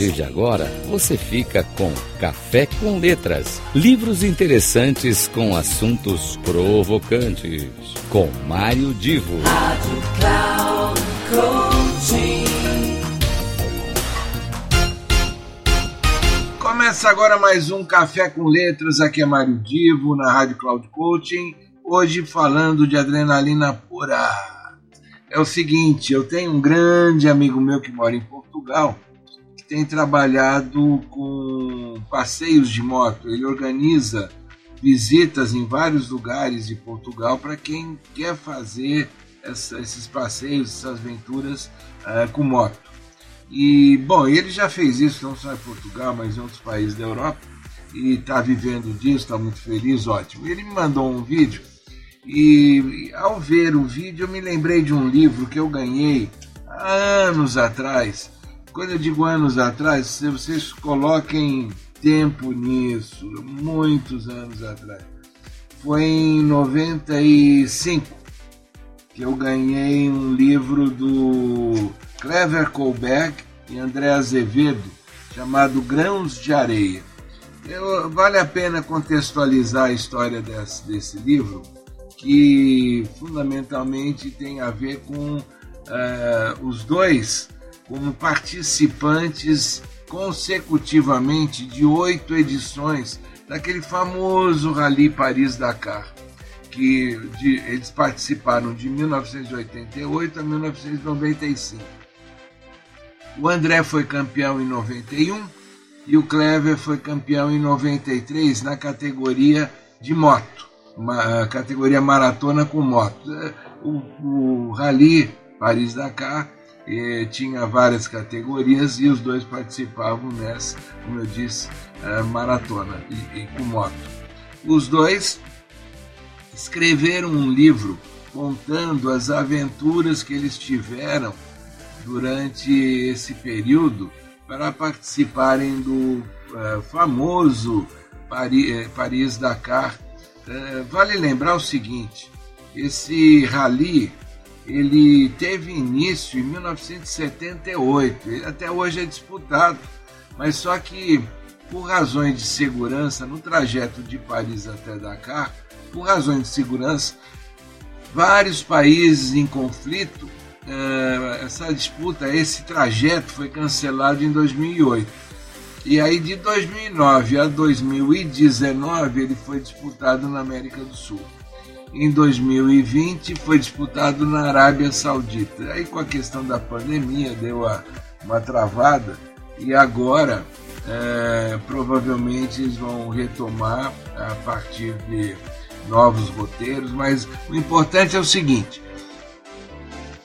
partir de agora, você fica com Café com Letras, livros interessantes com assuntos provocantes, com Mário Divo. Rádio Cloud Começa agora mais um Café com Letras, aqui é Mário Divo, na Rádio Cloud Coaching, hoje falando de adrenalina pura. É o seguinte, eu tenho um grande amigo meu que mora em Portugal, tem trabalhado com passeios de moto. Ele organiza visitas em vários lugares de Portugal para quem quer fazer essa, esses passeios, essas aventuras uh, com moto. E, bom, ele já fez isso não só em Portugal, mas em outros países da Europa, e está vivendo disso, está muito feliz, ótimo. Ele me mandou um vídeo, e ao ver o vídeo eu me lembrei de um livro que eu ganhei há anos atrás, quando eu digo anos atrás, se vocês coloquem tempo nisso, muitos anos atrás. Foi em 95 que eu ganhei um livro do Clever Colberg e André Azevedo, chamado Grãos de Areia. Eu, vale a pena contextualizar a história desse, desse livro, que fundamentalmente tem a ver com uh, os dois como participantes consecutivamente de oito edições daquele famoso Rally Paris-Dakar, que de, eles participaram de 1988 a 1995. O André foi campeão em 91 e o Clever foi campeão em 93 na categoria de moto, uma categoria maratona com moto. O, o Rally Paris-Dakar e tinha várias categorias e os dois participavam nessa, como eu disse, uh, maratona e, e, com moto. Os dois escreveram um livro contando as aventuras que eles tiveram durante esse período para participarem do uh, famoso Paris, eh, Paris Dakar. Uh, vale lembrar o seguinte: esse rally ele teve início em 1978, ele até hoje é disputado, mas só que por razões de segurança no trajeto de Paris até Dakar, por razões de segurança, vários países em conflito, eh, essa disputa, esse trajeto foi cancelado em 2008. E aí de 2009 a 2019 ele foi disputado na América do Sul em 2020 foi disputado na Arábia Saudita. Aí com a questão da pandemia deu a, uma travada e agora é, provavelmente eles vão retomar a partir de novos roteiros, mas o importante é o seguinte: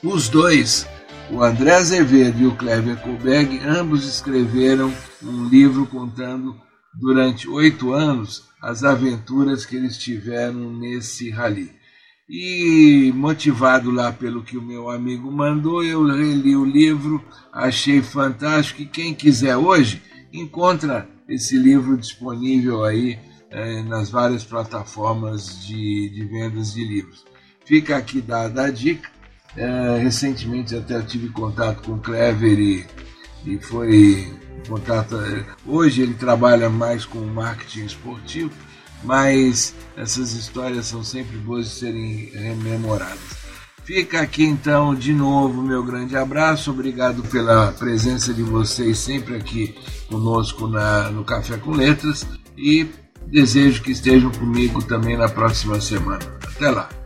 os dois, o André Azevedo e o Clever Kohlberg, ambos escreveram um livro contando durante oito anos as aventuras que eles tiveram nesse rally. E motivado lá pelo que o meu amigo mandou, eu reli o livro, achei fantástico e quem quiser hoje encontra esse livro disponível aí eh, nas várias plataformas de, de, vendas de livros. Fica aqui dada a dica. Eh, recentemente até tive contato com o Clever e, e foi contato. Hoje ele trabalha mais com marketing esportivo, mas essas histórias são sempre boas de serem rememoradas. Fica aqui então de novo meu grande abraço, obrigado pela presença de vocês sempre aqui conosco na, no Café com Letras e desejo que estejam comigo também na próxima semana. Até lá!